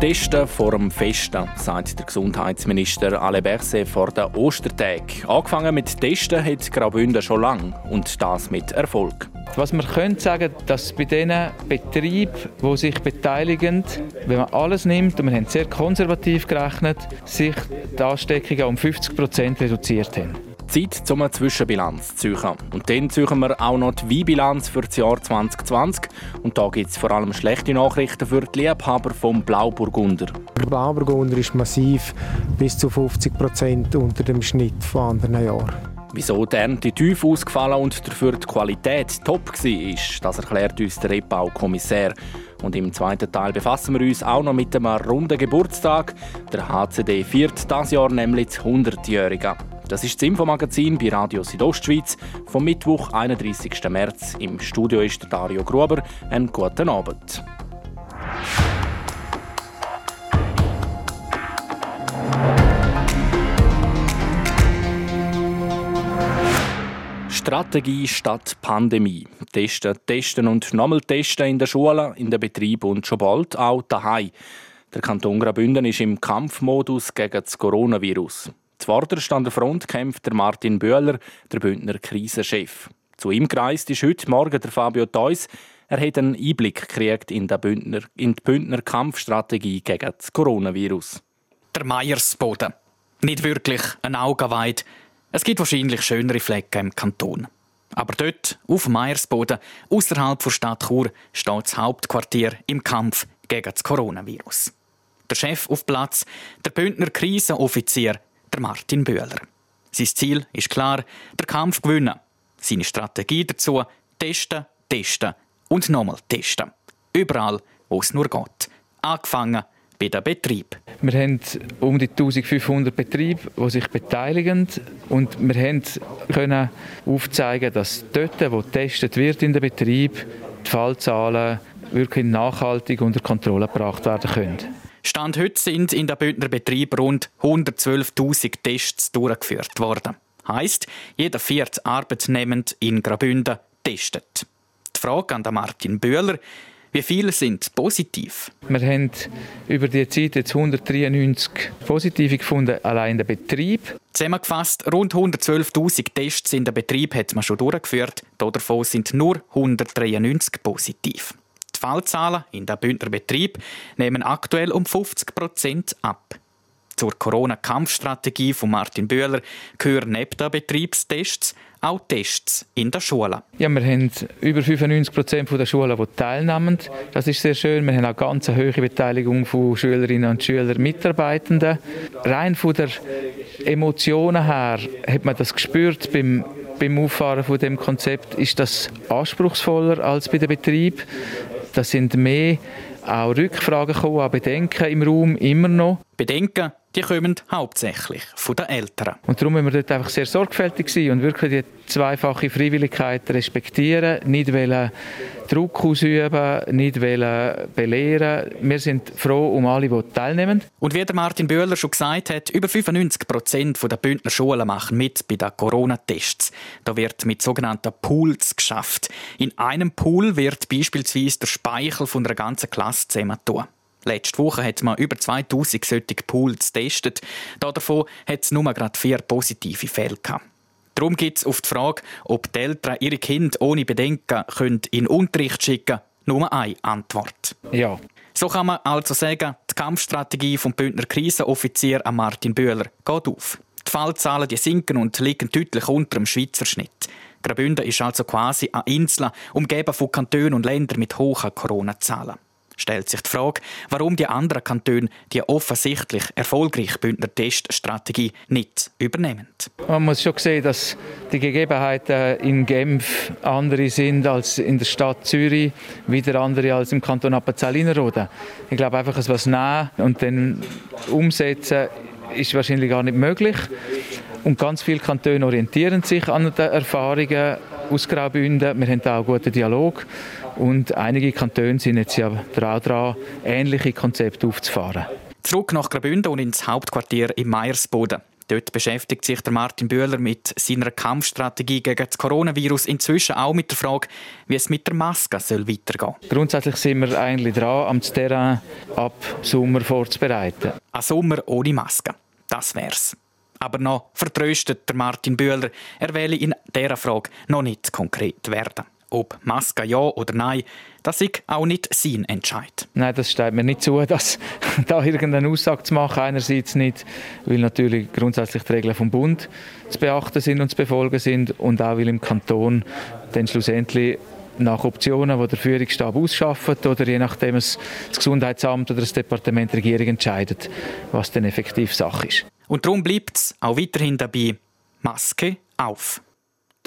Testen vor dem Festen, sagt der Gesundheitsminister Alain Berset vor den Ostertagen. Angefangen mit Testen hat Graubünden schon lange und das mit Erfolg. Was man könnte sagen, dass bei den Betrieben, die sich beteiligen, wenn man alles nimmt, und wir haben sehr konservativ gerechnet, sich die Ansteckungen um 50 Prozent reduziert haben. Zeit, um eine Zwischenbilanz zu ziehen. Und dann ziehen wir auch noch die Weinbilanz für das Jahr 2020. Und da gibt es vor allem schlechte Nachrichten für die Liebhaber vom Blauburgunder. Der Blauburgunder ist massiv bis zu 50 Prozent unter dem Schnitt von anderen Jahren. Wieso die Ernte tief ausgefallen und dafür die Qualität top war, das erklärt uns der Rebbau-Kommissär. Und im zweiten Teil befassen wir uns auch noch mit einem runden Geburtstag. Der HCD feiert das Jahr nämlich das 100-Jährige. Das ist das Infomagazin bei Radio Südostschweiz vom Mittwoch, 31. März. Im Studio ist Dario Gruber. Einen guten Abend. Strategie statt Pandemie. Testen, testen und nochmal testen in der Schule, in den Betrieb und schon bald auch daheim. Der Kanton Graubünden ist im Kampfmodus gegen das Coronavirus. Zuvorderst an der Front kämpft der Martin Böhler, der Bündner Krisenchef. Zu ihm gereist ist heute Morgen der Fabio Theus. Er hat einen Einblick gekriegt in, Bündner, in die Bündner Kampfstrategie gegen das Coronavirus. Der Meiersboden. Nicht wirklich ein Auge weit. Es gibt wahrscheinlich schönere Flecken im Kanton. Aber dort, auf Meiersboden, außerhalb der Stadt Chur, steht das Hauptquartier im Kampf gegen das Coronavirus. Der Chef auf Platz, der Bündner Krisenoffizier der Martin Böhler. Sein Ziel ist klar, der Kampf gewinnen. Seine Strategie dazu, testen, testen und nochmal testen. Überall, wo es nur geht. Angefangen bei den Betrieben. Wir haben um die 1500 Betriebe, die sich beteiligen und wir können aufzeigen, dass dort, wo getestet wird in den Betrieb, die Fallzahlen wirklich nachhaltig unter Kontrolle gebracht werden können. Stand heute sind in der Bündner Betrieb rund 112.000 Tests durchgeführt worden. Heißt, jeder vierte Arbeitnehmende in Graubünden testet. Die Frage an Martin Bühler, wie viele sind positiv? Wir haben über die Zeit jetzt 193 Positive gefunden, allein in der Betrieb. Zusammengefasst, rund 112.000 Tests in der Betrieb hat man schon durchgeführt. Davon sind nur 193 positiv. Die Fallzahlen in den Bündner Betrieb nehmen aktuell um 50 Prozent ab. Zur Corona-Kampfstrategie von Martin Böhler gehören neben den Betriebstests auch Tests in der Schule. Ja, wir haben über 95 Prozent der Schulen, die teilnehmen. Das ist sehr schön. Wir haben auch ganz eine hohe Beteiligung von Schülerinnen und Schülern, Mitarbeitenden. Rein von der Emotionen her hat man das gespürt beim beim Auffahren von dem Konzept ist das anspruchsvoller als bei dem Betrieb. Das sind mehr auch Rückfragen gekommen, auch Bedenken im Raum, immer noch. Bedenken, die kommen hauptsächlich von den Eltern. Und darum müssen wir dort einfach sehr sorgfältig sein und wirklich die zweifache Freiwilligkeit respektieren, nicht wollen Druck ausüben, nicht wollen belehren. Wir sind froh um alle, die teilnehmen. Und wie der Martin Böhler schon gesagt hat, über 95 Prozent der Bündner Schulen machen mit bei den Corona-Tests. Da wird mit sogenannten Pools geschafft. In einem Pool wird beispielsweise der Speichel von einer ganzen Klasse zusammentun. Letzte Woche hat man über 2000 solche Pools getestet. Davon hat es nur gerade vier positive Fälle gehabt. Darum gibt es auf die Frage, ob die Eltern ihre Kinder ohne Bedenken können in Unterricht schicken können, nur eine Antwort. Ja. So kann man also sagen, die Kampfstrategie vom Bündner Krisenoffizier Martin Böhler geht auf. Die Fallzahlen die sinken und liegen deutlich unter dem Schweizer Schnitt. Graubünden ist also quasi eine Insel, umgeben von Kantonen und Ländern mit hohen Corona-Zahlen stellt sich die Frage, warum die anderen Kantone die offensichtlich erfolgreiche Bündner Teststrategie nicht übernehmen. Man muss schon sehen, dass die Gegebenheiten in Genf andere sind als in der Stadt Zürich, wieder andere als im Kanton Appenzell-Innerrhoden. Ich glaube einfach, es was nehmen und dann umsetzen ist wahrscheinlich gar nicht möglich. Und ganz viele Kantone orientieren sich an den Erfahrungen aus Graubünden. Wir haben da auch einen guten Dialog. Und einige Kantone sind jetzt ja dran, ähnliche Konzepte aufzufahren. Zurück nach Graubünden und ins Hauptquartier im Meiersboden. Dort beschäftigt sich der Martin Bühler mit seiner Kampfstrategie gegen das Coronavirus inzwischen auch mit der Frage, wie es mit der Maske soll weitergehen Grundsätzlich sind wir eigentlich dran, am Terrain ab Sommer vorzubereiten. Ein Sommer ohne Maske, das wär's. Aber noch vertröstet der Martin Bühler, er wähle in dieser Frage noch nicht konkret werden. Ob Maske ja oder nein, das ist auch nicht sein Entscheid. Nein, das steht mir nicht zu, dass da irgendeine Aussage zu machen. Einerseits nicht, weil natürlich grundsätzlich die Regeln vom Bund zu beachten sind und zu befolgen sind und auch weil im Kanton dann schlussendlich nach Optionen, die der Führungsstab ausschafft oder je nachdem es das Gesundheitsamt oder das Departement der Regierung entscheidet, was dann effektiv Sache ist. Und darum bleibt es auch weiterhin dabei, Maske auf.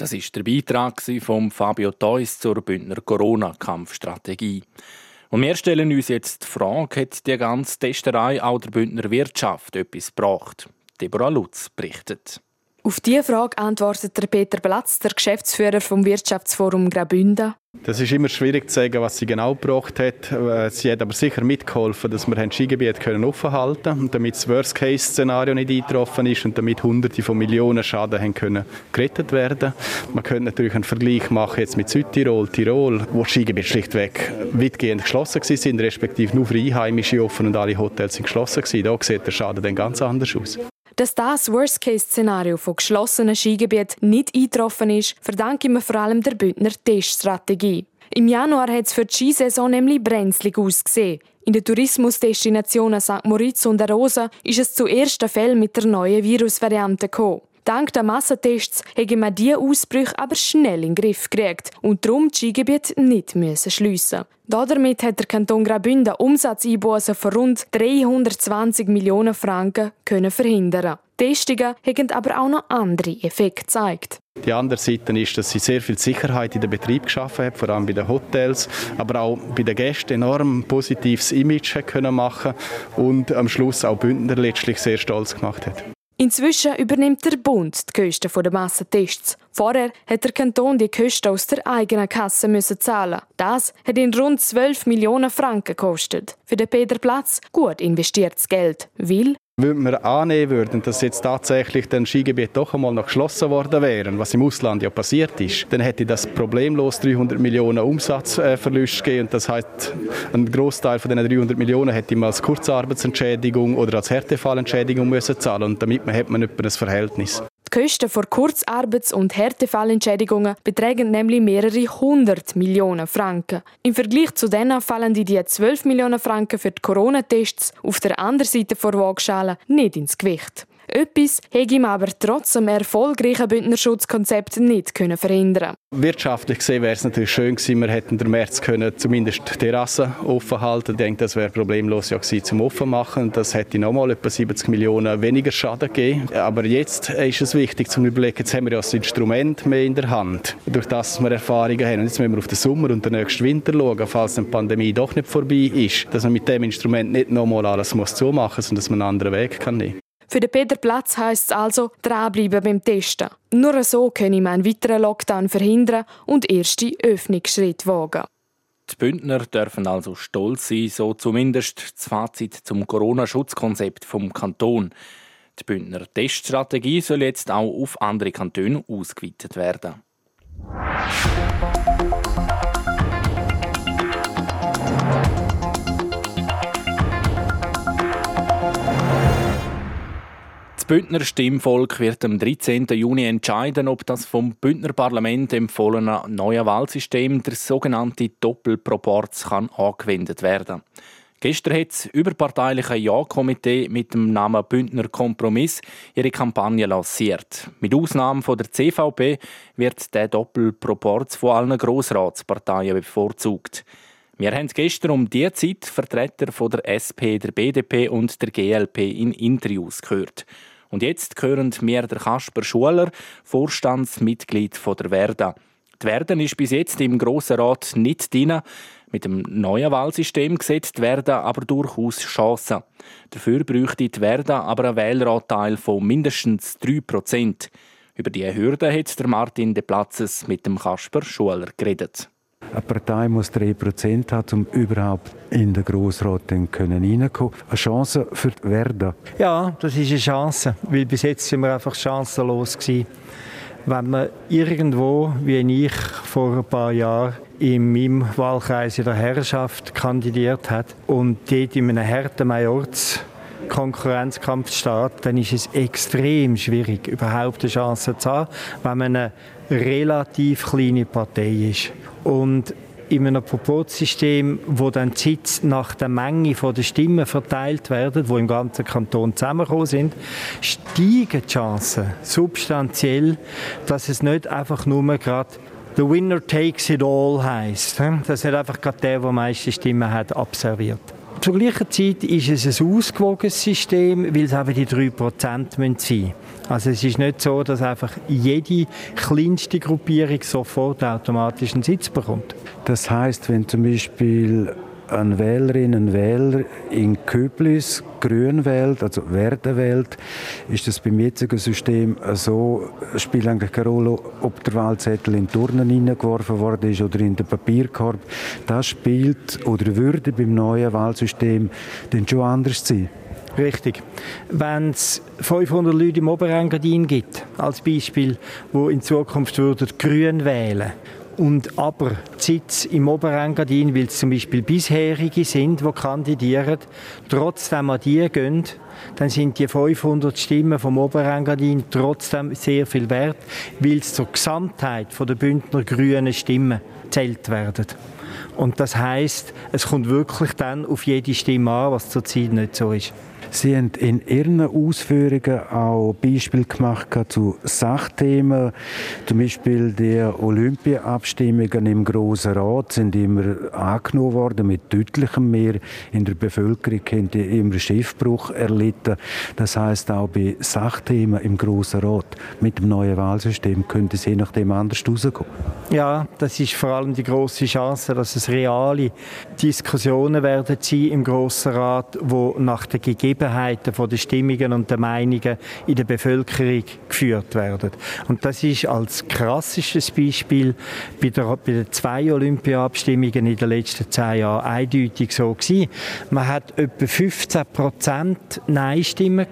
Das ist der Beitrag von Fabio Theus zur Bündner Corona-Kampfstrategie. Und wir stellen uns jetzt die Frage, hat die ganze Testerei auch der Bündner Wirtschaft etwas gebracht? Deborah Lutz berichtet. Auf diese Frage antwortet Peter Platz, der Geschäftsführer vom Wirtschaftsforum Graubünden. Das ist immer schwierig zu sagen, was sie genau gebraucht hat. Äh, sie hat aber sicher mitgeholfen, dass wir das Skigebiet können offen halten damit das Worst-Case-Szenario nicht eingetroffen ist und damit Hunderte von Millionen Schaden haben können gerettet werden. Man könnte natürlich einen Vergleich machen jetzt mit Südtirol, Tirol, wo das Skigebiet schlichtweg weitgehend geschlossen sind, respektive nur für Einheimische offen und alle Hotels sind geschlossen gewesen. Da sieht der Schaden dann ganz anders aus. Dass das Worst-Case-Szenario von geschlossenen Skigebieten nicht eingetroffen ist, verdanken wir vor allem der Bündner Teststrategie. Im Januar hat es für die Skisaison nämlich brenzlig ausgesehen. In den Tourismusdestinationen St. Moritz und Arosa ist es zu ersten Fällen mit der neuen Virusvariante gekommen. Dank der Massentests haben wir diese Ausbrüche aber schnell in den Griff gekriegt und darum das Skigebiet nicht schliessen damit hat der Kanton Graubünden Umsatzeinbußen von rund 320 Millionen Franken können verhindern. Testungen haben aber auch noch andere Effekte gezeigt. Die andere Seite ist, dass sie sehr viel Sicherheit in den Betrieb geschaffen hat, vor allem bei den Hotels, aber auch bei den Gästen enorm positives Image können machen und am Schluss auch Bündner letztlich sehr stolz gemacht hat. Inzwischen übernimmt der Bund die Kosten der Massentests. Vorher hat der Kanton die Kosten aus der eigenen Kasse müssen zahlen. Das hat ihn rund 12 Millionen Franken gekostet. Für den Peter Platz gut investiertes Geld, weil wenn wir annehmen würden, dass jetzt tatsächlich das Skigebiet doch einmal noch geschlossen worden wäre, was im Ausland ja passiert ist, dann hätte das problemlos 300 Millionen Umsatzverlust gegeben. Und das heißt, ein Großteil von diesen 300 Millionen hätte man als Kurzarbeitsentschädigung oder als Härtefallentschädigung müssen zahlen. Und damit hat man etwa ein Verhältnis. Die Kosten für Kurzarbeits- und Härtefallentschädigungen betragen nämlich mehrere hundert Millionen Franken. Im Vergleich zu denen fallen die 12 Millionen Franken für die Corona-Tests auf der anderen Seite der Waagschale nicht ins Gewicht. Etwas hätte ihm aber trotz dem erfolgreichen Bündnerschutzkonzept nicht können verhindern Wirtschaftlich gesehen wäre es natürlich schön gewesen, wir hätten den März können zumindest die Terrasse offen halten. Ich denke, das wäre problemlos ja gewesen zum offen machen. Das hätte nochmal etwa 70 Millionen weniger Schaden gegeben. Aber jetzt ist es wichtig zu überlegen, jetzt haben wir ja das Instrument mehr in der Hand, durch das wir Erfahrungen haben. Und jetzt müssen wir auf den Sommer und den nächsten Winter schauen, falls die Pandemie doch nicht vorbei ist, dass man mit dem Instrument nicht nochmal alles zumachen muss, sondern dass man einen anderen Weg kann nehmen. Für den Peter Platz heisst es also, dranbleiben beim Testen. Nur so können wir einen weiteren Lockdown verhindern und erste Öffnungsschritte wagen. Die Bündner dürfen also stolz sein, so zumindest das Fazit zum Corona-Schutzkonzept vom Kanton. Die Bündner Teststrategie soll jetzt auch auf andere Kantone ausgeweitet werden. Bündner Stimmvolk wird am 13. Juni entscheiden, ob das vom Bündner Parlament empfohlene neue Wahlsystem, der sogenannte Doppelproporz, kann angewendet werden. Gestern hat das überparteiliche Ja-Komitee mit dem Namen Bündner Kompromiss ihre Kampagne lanciert. Mit Ausnahme von der CVP wird der Doppelproporz von allen Grossratsparteien bevorzugt. Wir haben gestern um diese Zeit Vertreter von der SP, der BDP und der GLP in Interviews gehört. Und jetzt hören wir der Kasper Schuler, Vorstandsmitglied von der Verda. Die Verda ist bis jetzt im Grossen Rat nicht drin. Mit dem neuen Wahlsystem sieht die Verda aber durchaus Chancen. Dafür bräuchte die Verda aber einen Wähleranteil von mindestens 3%. Über diese Hürde hat der Martin de Platzes mit dem Kasper Schuler geredet. Eine Partei muss 3% haben, um überhaupt in den Grossrat reinkommen Eine Chance für Werder? Ja, das ist eine Chance, weil bis jetzt sind wir einfach chancenlos gewesen. Wenn man irgendwo, wie ich vor ein paar Jahren, in meinem Wahlkreis in der Herrschaft kandidiert hat und dort in einem harten Majorz Konkurrenzkampf steht, dann ist es extrem schwierig, überhaupt eine Chance zu haben, wenn man eine relativ kleine Partei ist. Und in einem Proporzsystem, wo dann die Sitze nach der Menge der Stimmen verteilt werden, wo im ganzen Kanton zusammengekommen sind, steigen die Chancen substanziell, dass es nicht einfach nur gerade The winner takes it all heisst. Dass nicht einfach gerade der, der die meisten Stimmen hat, abserviert. Zur gleichen Zeit ist es ein ausgewogenes System, weil es eben die 3% sein müssen. Also es ist nicht so, dass einfach jede kleinste Gruppierung sofort automatisch einen Sitz bekommt. Das heißt, wenn zum Beispiel eine Wählerin, ein Wähler in Köblis grün wählt, also werden wählt, ist das beim jetzigen System so, spielt eigentlich keine Rolle, ob der Wahlzettel in die Turnen hineingeworfen worden ist oder in den Papierkorb. Das spielt oder würde beim neuen Wahlsystem dann schon anders sein. Richtig. Wenn es 500 Leute im Oberengadin gibt, als Beispiel, wo in Zukunft würden grün wählen und aber die Sitze im Oberengadin, weil es zum Beispiel bisherige sind, die kandidieren, trotzdem an die gehen, dann sind die 500 Stimmen vom Oberengadin trotzdem sehr viel wert, weil es zur Gesamtheit der Bündner grünen Stimmen zählt werden. Und das heißt, es kommt wirklich dann auf jede Stimme an, was zurzeit nicht so ist. Sie haben in Ihren Ausführungen auch Beispiele gemacht zu Sachthemen. Zum Beispiel die Olympia-Abstimmungen im Grossen Rat sind immer angenommen worden mit deutlichem Mehr. In der Bevölkerung haben die immer Schiffbruch erlitten. Das heißt auch bei Sachthemen im Grossen Rat mit dem neuen Wahlsystem könnte es je nachdem anders rauskommen. Ja, das ist vor allem die große Chance, dass es reale Diskussionen werden sein im Grossen Rat, wo nach den Gegebenheiten Gegebenheiten von den Stimmungen und der Meinungen in der Bevölkerung geführt werden. Und das ist als klassisches Beispiel bei, der, bei den zwei Olympia-Abstimmungen in den letzten zehn Jahren eindeutig so gewesen. Man hat etwa 15 Prozent Nein-Stimmen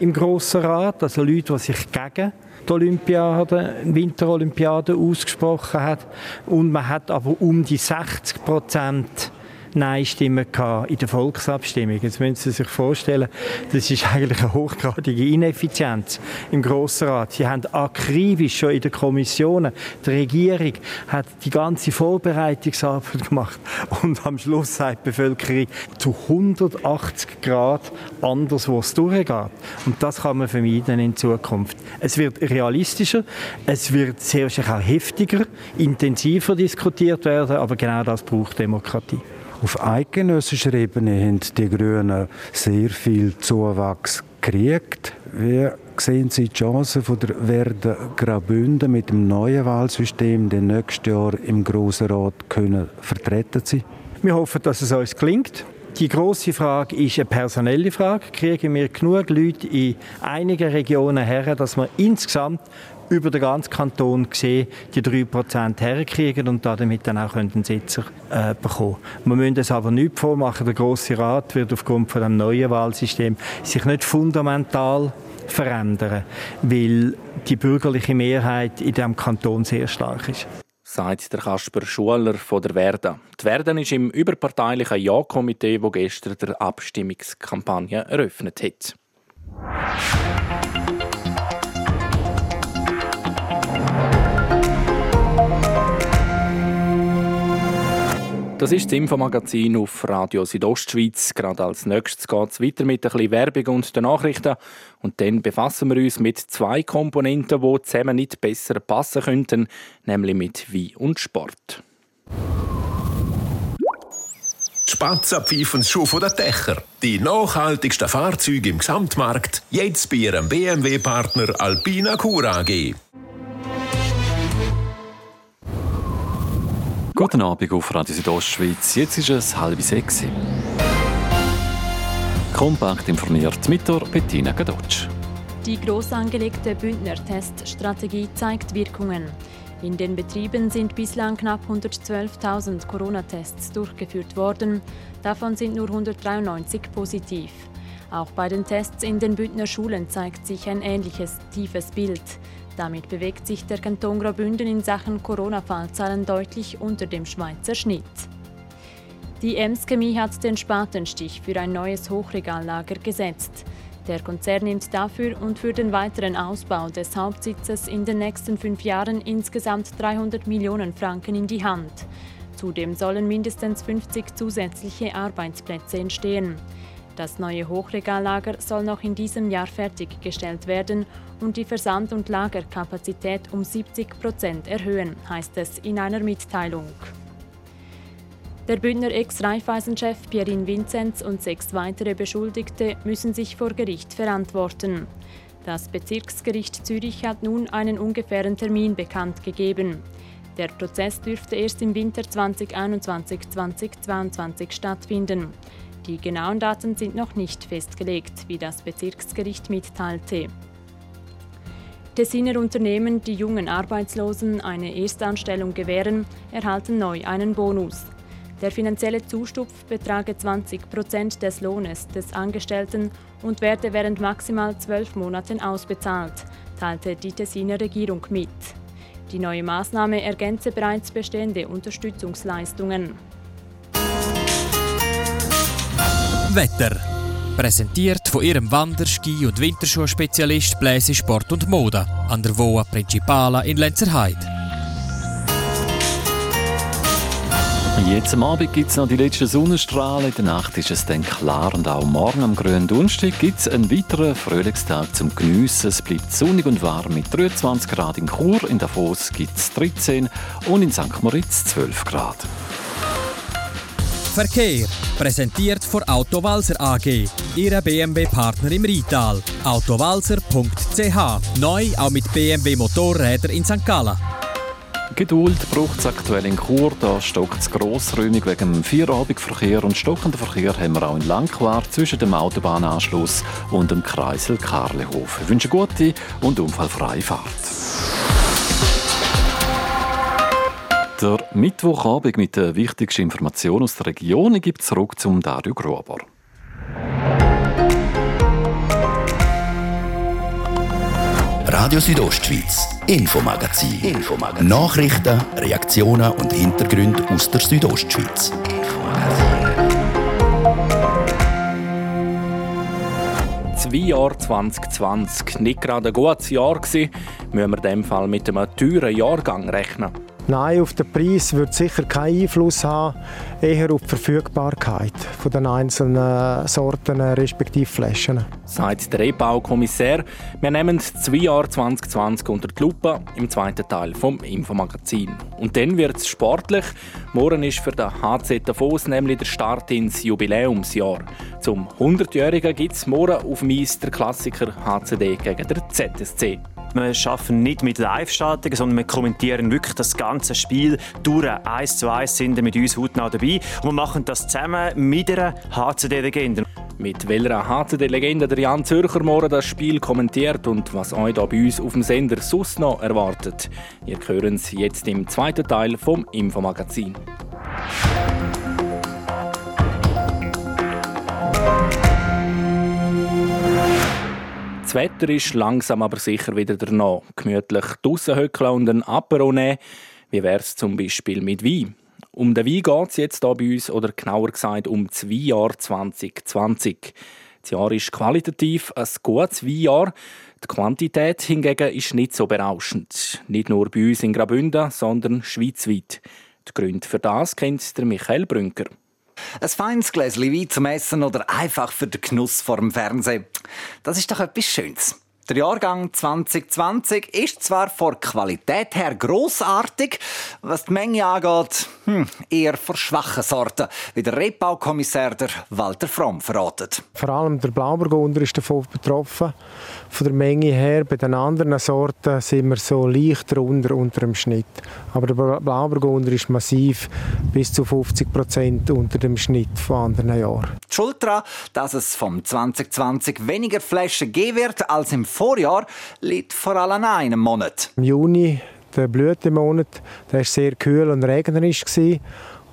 im Grossen Rat, also Leute, die sich gegen die Olympiade, Winterolympiade ausgesprochen hat. Und man hat aber um die 60 Prozent Nein-Stimmen in der Volksabstimmung. Jetzt müssen Sie sich vorstellen, das ist eigentlich eine hochgradige Ineffizienz im Grossen Rat. Sie haben akribisch schon in den Kommissionen, die Regierung hat die ganze Vorbereitungsarbeit gemacht und am Schluss sagt die Bevölkerung zu 180 Grad anders, wo es durchgeht. Und das kann man vermeiden in Zukunft. Es wird realistischer, es wird sehr wahrscheinlich auch heftiger, intensiver diskutiert werden, aber genau das braucht Demokratie. Auf eidgenössischer Ebene haben die Grünen sehr viel Zuwachs gekriegt. Wie sehen Sie die Chancen von der Werden Graubünden mit dem neuen Wahlsystem den nächsten Jahr im Grossen Rat können vertreten sein? Wir hoffen, dass es uns gelingt. Die große Frage ist eine personelle Frage. Kriegen wir genug Leute in einigen Regionen her, dass wir insgesamt über den ganzen Kanton gesehen die 3% herkriegen und damit dann auch einen Sitzer äh, bekommen. Wir müssen es aber nicht vormachen. Der Grosse Rat wird aufgrund von dem neuen Wahlsystem sich nicht fundamental verändern, weil die bürgerliche Mehrheit in diesem Kanton sehr stark ist sagt der Kasper Schuler von der Verda. Die Verda ist im überparteilichen Ja-Komitee, das gestern die Abstimmungskampagne eröffnet hat. Das ist das Infomagazin auf Radio Südostschweiz. Gerade als nächstes geht es weiter mit ein bisschen Werbung und den Nachrichten. Und dann befassen wir uns mit zwei Komponenten, die zusammen nicht besser passen könnten, nämlich mit Wein und Sport. Spatza pfeifen schon von der Dächer. Die nachhaltigsten Fahrzeuge im Gesamtmarkt. Jetzt bei Ihrem BMW-Partner Alpina Cura AG. Guten Abend auf Radio Südostschweiz. Jetzt ist es halb sechs. Kompakt informiert mit der Bettina Gadotsch. Die gross angelegte Bündner Teststrategie zeigt Wirkungen. In den Betrieben sind bislang knapp 112.000 Corona-Tests durchgeführt worden. Davon sind nur 193 positiv. Auch bei den Tests in den Bündner Schulen zeigt sich ein ähnliches tiefes Bild. Damit bewegt sich der Kanton Graubünden in Sachen Corona-Fallzahlen deutlich unter dem Schweizer Schnitt. Die Ems Chemie hat den Spatenstich für ein neues Hochregallager gesetzt. Der Konzern nimmt dafür und für den weiteren Ausbau des Hauptsitzes in den nächsten fünf Jahren insgesamt 300 Millionen Franken in die Hand. Zudem sollen mindestens 50 zusätzliche Arbeitsplätze entstehen. Das neue Hochregallager soll noch in diesem Jahr fertiggestellt werden und die Versand- und Lagerkapazität um 70 Prozent erhöhen, heißt es in einer Mitteilung. Der Bündner Ex-Raiffeisen-Chef Pierin Vinzenz und sechs weitere Beschuldigte müssen sich vor Gericht verantworten. Das Bezirksgericht Zürich hat nun einen ungefähren Termin bekannt gegeben. Der Prozess dürfte erst im Winter 2021-2022 stattfinden. Die genauen Daten sind noch nicht festgelegt, wie das Bezirksgericht mitteilte. Tessiner Unternehmen, die jungen Arbeitslosen eine Erstanstellung gewähren, erhalten neu einen Bonus. Der finanzielle Zustupf betrage 20 Prozent des Lohnes des Angestellten und werde während maximal zwölf Monaten ausbezahlt, teilte die Tessiner Regierung mit. Die neue Maßnahme ergänze bereits bestehende Unterstützungsleistungen. Wetter. Präsentiert von ihrem Wander-, Ski- und Winterschuhspezialist Bläse Sport und Mode an der Voa Principala in Lenzerheide. Jetzt am Abend gibt es noch die letzten Sonnenstrahlen. In der Nacht ist es dann klar und auch morgen am grünen Donnerstag gibt es einen weiteren Frühlingstag zum Geniessen. Es bleibt sonnig und warm mit 23 Grad in Chur, in Davos gibt es 13 und in St. Moritz 12 Grad. Verkehr. Präsentiert von Autowalzer AG. Ihre BMW-Partner im Rital. Autowalzer.ch. Neu auch mit BMW Motorräder in St. Gallen. Geduld braucht es aktuell in Chur. Da stockt es grossräumig wegen dem Feierabendverkehr und stockenden Verkehr haben wir auch in Langquart zwischen dem Autobahnanschluss und dem Kreisel Karlehof. Ich wünsche gute und unfallfreie Fahrt. Der Mittwochabend mit der wichtigsten Information aus der Region gibt zurück zum Dario Gruber. Radio Südostschweiz, Infomagazin. Infomagazin. Nachrichten, Reaktionen und Hintergründe aus der Südostschweiz. Zwei Jahre 2020, nicht gerade ein gutes Jahr müssen wir in diesem Fall mit einem teuren Jahrgang rechnen. Nein, auf den Preis wird sicher keinen Einfluss haben, eher auf die Verfügbarkeit den einzelnen Sorten respektive Flaschen. Sagt der E-Bau-Kommissär. Wir nehmen das Jahr 2020 unter die Lupe im zweiten Teil vom Infomagazin. Und dann wird es sportlich. Morgen ist für den HC Davos nämlich der Start ins Jubiläumsjahr. Zum 100-Jährigen gibt es morgen auf Mies der Klassiker HCD gegen der ZSC. Wir arbeiten nicht mit Live-Schaltungen, sondern wir kommentieren wirklich das ganze Spiel durch. Eins zu eins sind mit uns hautnah dabei. Und wir machen das zusammen mit einer HCD-Legende. Mit welcher HCD-Legende der Jan Zürcher morgen das Spiel kommentiert und was euch hier bei uns auf dem Sender sonst noch erwartet. Ihr hören es jetzt im zweiten Teil vom Infomagazin. Das Wetter ist langsam aber sicher wieder danach. Gemütlich draussen hückeln und ein Apero nehmen. Wie wäre es zum Beispiel mit Wein? Um den Wein geht es jetzt hier bei uns, oder genauer gesagt um das Weinjahr 2020. Das Jahr ist qualitativ ein gutes Weinjahr. Die Quantität hingegen ist nicht so berauschend. Nicht nur bei uns in Graubünden, sondern schweizweit. Die Gründe für das kennt der Michael Brünker. Ein feines Gläschen Wein zum Essen oder einfach für den Genuss vor dem Fernsehen. Das ist doch etwas Schönes. Der Jahrgang 2020 ist zwar von Qualität her großartig, was die Menge angeht, hm, eher von schwachen Sorten, wie der Rebbaukommissär Walter Fromm verratet. Vor allem der Blauburgunder ist davon betroffen. Von der Menge her, bei den anderen Sorten sind wir so leicht drunter unter dem Schnitt. Aber der Blauburgunder ist massiv bis zu 50 Prozent unter dem Schnitt von anderen Jahren. Die Schuld daran, dass es vom 2020 weniger Flaschen geben wird als im Vorjahr, liegt vor allem an einem Monat. Im Juni der Blütemonat. Der war sehr kühl und regnerisch.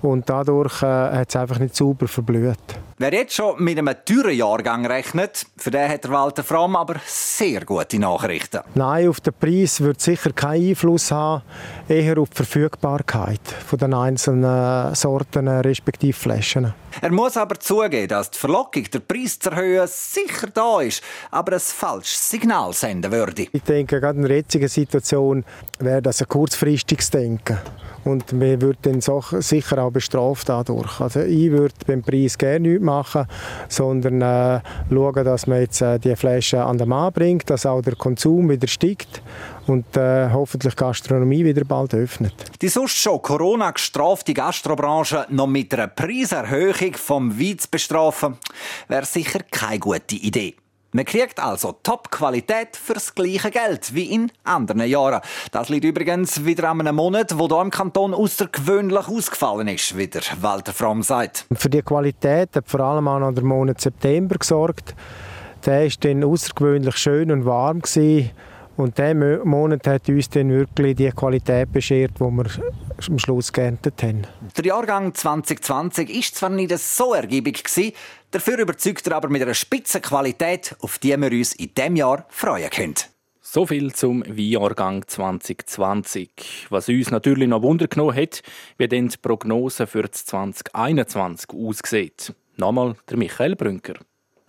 Und dadurch äh, hat es einfach nicht sauber verblüht. Wer jetzt schon mit einem teuren Jahrgang rechnet, für den hat der Walter Fromm aber sehr gute Nachrichten. Nein, auf den Preis wird sicher keinen Einfluss haben, eher auf die Verfügbarkeit von den einzelnen Sorten respektive Flaschen. Er muss aber zugeben, dass die Verlockung, den Preis zu erhöhen, sicher da ist, aber ein falsches Signal senden würde. Ich denke, gerade in der jetzigen Situation wäre das ein kurzfristiges Denken und man wird dann sicher auch bestraft dadurch. Also ich würde beim Preis gerne nichts machen, sondern äh, schauen, dass man jetzt äh, die Flasche an den Mann bringt, dass auch der Konsum wieder steigt und äh, hoffentlich die Gastronomie wieder bald öffnet. Die sonst schon Corona gestrafte Gastrobranche noch mit einer Preiserhöhung vom Wein zu bestrafen, wäre sicher keine gute Idee. Man kriegt also Top-Qualität fürs gleiche Geld wie in anderen Jahren. Das liegt übrigens wieder an einem Monat, wo hier im Kanton außergewöhnlich ausgefallen ist, wie der Walter Fromm sagt. Für die Qualität hat vor allem auch noch der Monat September gesorgt. Der war dann außergewöhnlich schön und warm. Gewesen. Und dieser Monat hat uns dann wirklich die Qualität beschert, die wir am Schluss geerntet haben. Der Jahrgang 2020 war zwar nicht so ergiebig, dafür überzeugt er aber mit einer Spitzenqualität, auf die wir uns in diesem Jahr freuen können. So viel zum Weinjahrgang 2020. Was uns natürlich noch Wunder genommen hat, wie denn die Prognose für 2021 aussieht. Nochmal der Michael Brünker.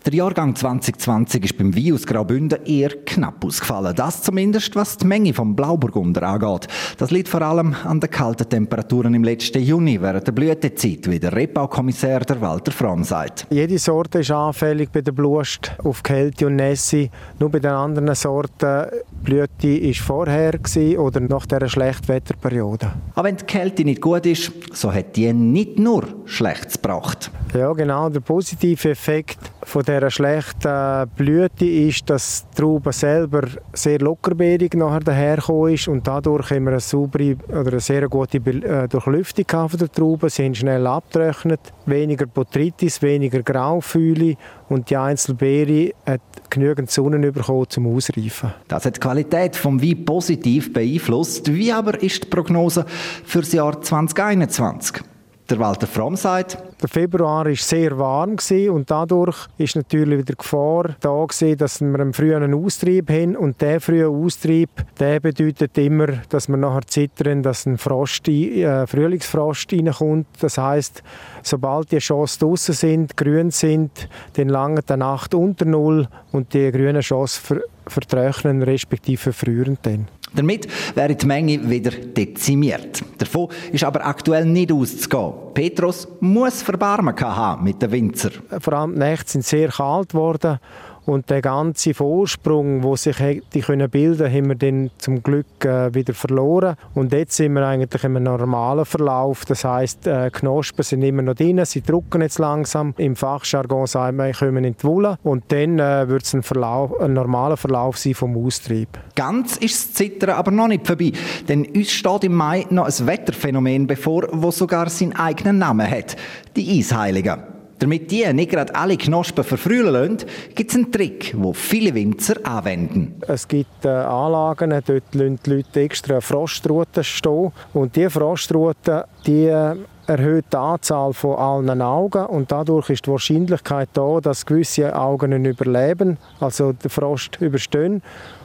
Der Jahrgang 2020 ist beim Wein aus Graubünden eher knapp ausgefallen. Das zumindest, was die Menge vom Blauburgunder angeht. Das liegt vor allem an den kalten Temperaturen im letzten Juni während der Blütezeit, wie der Rebaukommissär der Walter Fromm sagt. Jede Sorte ist anfällig bei der Blust auf Kälte und Nässe. Nur bei den anderen Sorten Blüte ist vorher oder nach dieser Schlechtwetterperiode. Aber wenn die Kälte nicht gut ist, so hat die nicht nur Schlechtes gebracht. Ja, genau. Der positive Effekt von dieser schlechten Blüte ist, dass die Traube selber sehr lockerbeerig nachher dahergekommen ist und dadurch haben wir eine saubere oder eine sehr gute äh, Durchlüftung von der Traube. Sie sind schnell abgetrocknet, weniger Botrytis, weniger Graufühle und die Einzelbeere hat genügend Sonne bekommen zum Ausreifen. Das hat die Qualität des Wein positiv beeinflusst. Wie aber ist die Prognose für das Jahr 2021? Der Walter Fromm sagt, der Februar war sehr warm und dadurch ist natürlich wieder die Gefahr da gewesen, dass wir einen Austrieb haben und der frühe Austrieb, der bedeutet immer, dass wir nachher zittern, dass ein Frost, äh, Frühlingsfrost reinkommt. Das heißt, sobald die Schoss draußen sind, grün sind, dann lange die Nacht unter Null und die grünen Schoss ver vertrocknen respektive frieren dann. Damit wäre die Menge wieder dezimiert. Davon ist aber aktuell nicht auszugehen. Petrus muss Verbarmen haben mit den Winzer. Vor allem die Nächte sind sehr kalt geworden und der ganze Vorsprung, wo sich hätte können bilden, haben wir dann zum Glück äh, wieder verloren. Und jetzt sind wir eigentlich im normalen Verlauf. Das heißt, äh, Knospen sind immer noch drin, sie drucken jetzt langsam. Im Fachjargon sagen wir, kommen in die Wolle. Und dann äh, wird es ein, ein normaler Verlauf sein vom Austrieb. Ganz ist das Zittern aber noch nicht vorbei. Denn uns steht im Mai noch ein Wetterphänomen bevor, das sogar seinen eigenen Namen hat. Die Eisheiligen. Damit die nicht gerade alle Knospen verfrühen lassen, gibt es einen Trick, den viele Winzer anwenden. Es gibt äh, Anlagen, dort lassen die Leute extra Frostruten stehen. Und diese Frostruten, die äh, erhöht die Anzahl von allen Augen und dadurch ist die Wahrscheinlichkeit da, dass gewisse Augen überleben, also den Frost überstehen.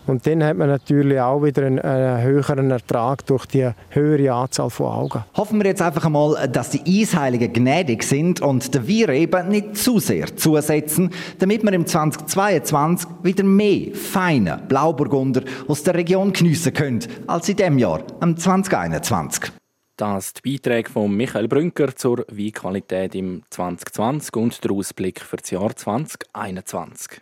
Und dann hat man natürlich auch wieder einen, einen, höheren Ertrag durch die höhere Anzahl von Augen. Hoffen wir jetzt einfach einmal, dass die Eisheiligen gnädig sind und der Weinreben nicht zu sehr zusetzen, damit wir im 2022 wieder mehr feine Blauburgunder aus der Region geniessen können, als in dem Jahr, im 2021. Das die Beiträge von Michael Brünker zur Weinqualität im 2020 und der Ausblick für das Jahr 2021.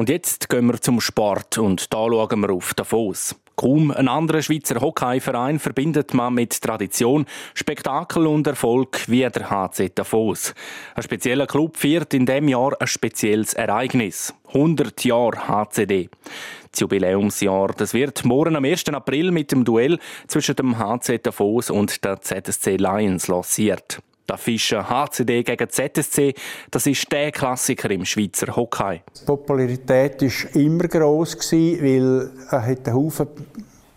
Und jetzt gehen wir zum Sport und da schauen wir auf Davos. Kaum ein anderer Schweizer Hockeyverein verbindet man mit Tradition, Spektakel und Erfolg wie der HC Davos. Ein spezieller Club feiert in dem Jahr ein spezielles Ereignis. 100 Jahre HCD. Das Jubiläumsjahr, das wird morgen am 1. April mit dem Duell zwischen dem HC Davos und der ZSC Lions lanciert. Der Fischer HCD gegen ZSC, das ist der Klassiker im Schweizer Hockey. Die Popularität war immer gross, weil er einen Haufen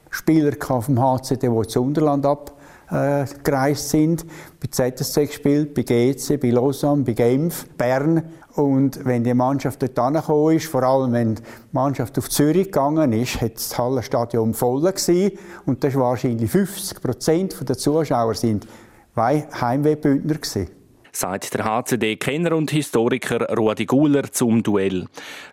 Spieler vom HCD, die ins Unterland abgereist sind. Bei ZSC gespielt, bei GC, bei Lausanne, bei Genf, Bern. Und wenn die Mannschaft dort angekommen ist, vor allem wenn die Mannschaft auf Zürich gegangen ist, hat das Hallenstadion voll. Und das war wahrscheinlich 50 Prozent der Zuschauer sind Heimwehbündner gewesen sagt der HCD-Kenner und Historiker Rudi Guler zum Duell.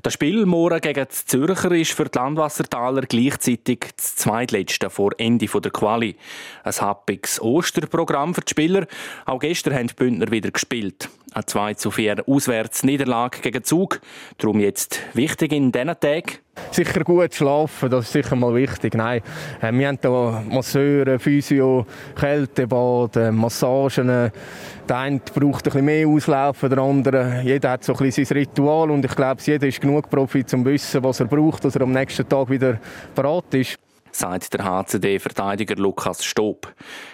Das Spiel morgen gegen die Zürcher ist für die Landwassertaler gleichzeitig das zweitletzte vor Ende der Quali. Ein happiges Osterprogramm für die Spieler. Auch gestern haben die Bündner wieder gespielt. Eine 2 zu 4 Auswärtsniederlage gegen Zug. Darum jetzt wichtig in diesen Tagen. Sicher gut schlafen, das ist sicher mal wichtig. Nein, äh, wir haben hier Masseure, Physio, Kältebad, äh, Massagen. Der eine braucht ein bisschen mehr Auslaufen, der andere. Jeder hat so ein bisschen sein Ritual und ich glaube, jeder ist genug Profi, um zu wissen, was er braucht, dass er am nächsten Tag wieder parat ist sagt der HCD-Verteidiger Lukas Stob.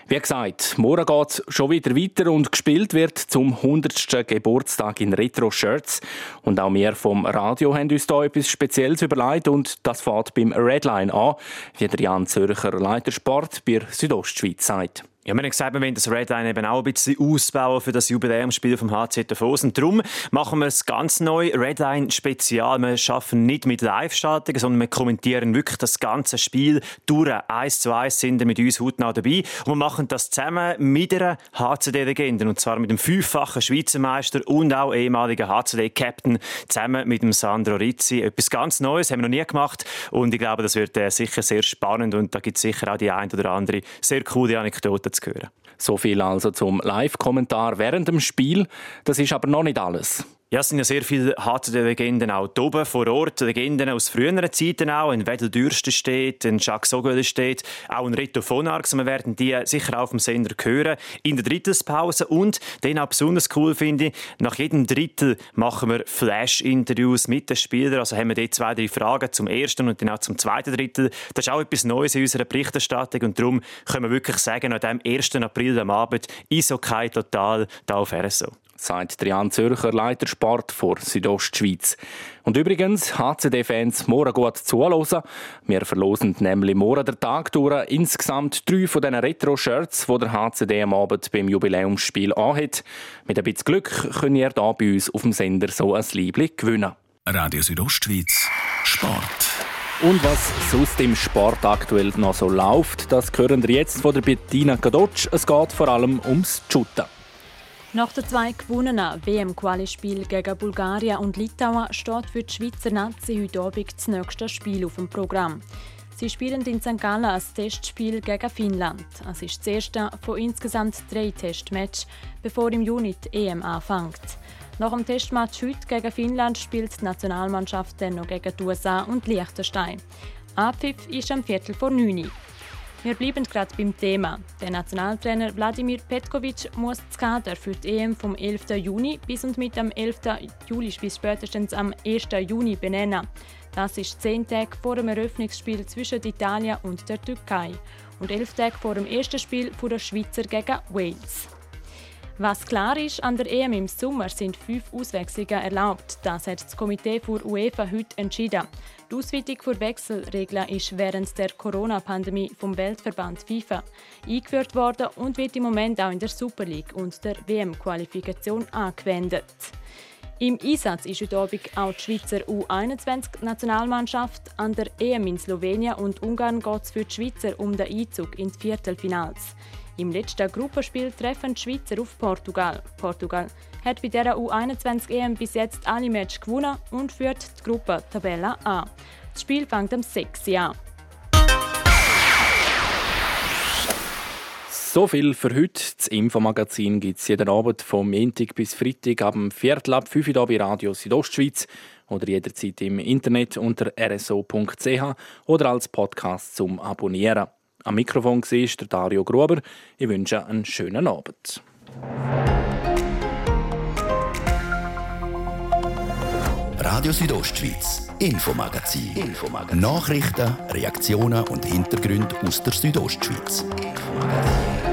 Wie gesagt, morgen geht es schon wieder weiter und gespielt wird zum 100. Geburtstag in Retro-Shirts. Und auch wir vom Radio haben uns da etwas Spezielles überlegt und das fährt beim Redline an, wie der Jan Zürcher Leiter Sport bei Südostschweiz sagt. Ja, wir haben gesagt, wir wollen das Redline eben auch ein bisschen ausbauen für das Jubiläumsspiel vom HC Davos. Und darum machen wir es ganz neu, Redline Spezial. Wir schaffen nicht mit Live-Schaltungen, sondern wir kommentieren wirklich das ganze Spiel durch. Eins zu eins sind wir mit uns hautnah dabei. Und wir machen das zusammen mit einer HCD-Legende. Und zwar mit dem fünffachen Schweizer Meister und auch ehemaligen HCD-Captain zusammen mit dem Sandro Rizzi. Etwas ganz Neues haben wir noch nie gemacht. Und ich glaube, das wird äh, sicher sehr spannend. Und da gibt es sicher auch die ein oder andere sehr coole Anekdote zu hören. So viel also zum Live-Kommentar während dem Spiel. Das ist aber noch nicht alles. Ja, es sind ja sehr viele HCD-Legenden auch oben vor Ort. Legenden aus früheren Zeiten auch. In Wedel Dürsten steht, in Jacques Sogöl steht, auch in Rito von Arx. Wir werden die sicher auf dem Sender hören. In der Drittelspause. Und den auch besonders cool finde nach jedem Drittel machen wir Flash-Interviews mit den Spielern. Also haben wir dort zwei, drei Fragen zum ersten und dann auch zum zweiten Drittel. Das ist auch etwas Neues in unserer Berichterstattung. Und darum können wir wirklich sagen, an dem 1. April am Abend ist okay total da auf RSO sagt Jan Zürcher, Leiter Sport vor Südostschweiz. Und übrigens, HCD-Fans, morgen gut zuhören. Wir verlosen nämlich morgen der Tag durch insgesamt drei von diesen Retro-Shirts, die der HCD am Abend beim Jubiläumsspiel anhat. Mit ein bisschen Glück könnt ihr hier bei uns auf dem Sender so ein Liebling gewinnen. Radio Südostschweiz, Sport. Und was sonst im Sport aktuell noch so läuft, das hören wir jetzt von der Bettina Kadotsch. Es geht vor allem ums Shooten. Nach den zwei gewonnenen WM-Qualispielen gegen Bulgarien und Litauen steht für die Schweizer Nazi heute Abend das nächste Spiel auf dem Programm. Sie spielen in St. Gallen ein Testspiel gegen Finnland. Es ist das erste von insgesamt drei Testmatches, bevor im Juni die EM anfängt. Nach dem Testmatch heute gegen Finnland spielt die Nationalmannschaft dann noch gegen die USA und Liechtenstein. Abpfiff ist am Viertel vor 9 Uhr. Wir bleiben gerade beim Thema. Der Nationaltrainer Wladimir Petkovic muss das Kader für die EM vom 11. Juni bis und mit dem 11. Juli bis spätestens am 1. Juni benennen. Das ist zehn Tage vor dem Eröffnungsspiel zwischen Italien und der Türkei und elf Tage vor dem ersten Spiel der Schweizer gegen Wales. Was klar ist, an der EM im Sommer sind fünf Auswechslungen erlaubt. Das hat das Komitee für UEFA heute entschieden. Die Ausweitung für Wechselregeln ist während der Corona-Pandemie vom Weltverband FIFA eingeführt worden und wird im Moment auch in der Super League und der WM-Qualifikation angewendet. Im Einsatz ist heute Abend auch die Schweizer U21-Nationalmannschaft. An der EM in Slowenien und Ungarn geht es für die Schweizer um den Einzug in die Viertelfinals. Im letzten Gruppenspiel treffen die Schweizer auf Portugal. Portugal hat bei dieser U21 EM bis jetzt alle Matches gewonnen und führt die Gruppe Tabelle an. Das Spiel fängt am 6. an. So viel für heute. Das Infomagazin gibt es jeden Abend vom Montag bis Freitag ab dem Viertel ab 5 Uhr bei Radio Südostschweiz oder jederzeit im Internet unter rso.ch oder als Podcast zum Abonnieren. Am Mikrofon war der Dario Gruber. Ich wünsche einen schönen Abend. Radio Südostschweiz, Infomagazin. Infomagazin. Nachrichten, Reaktionen und Hintergründe aus der Südostschweiz. Infomagazin.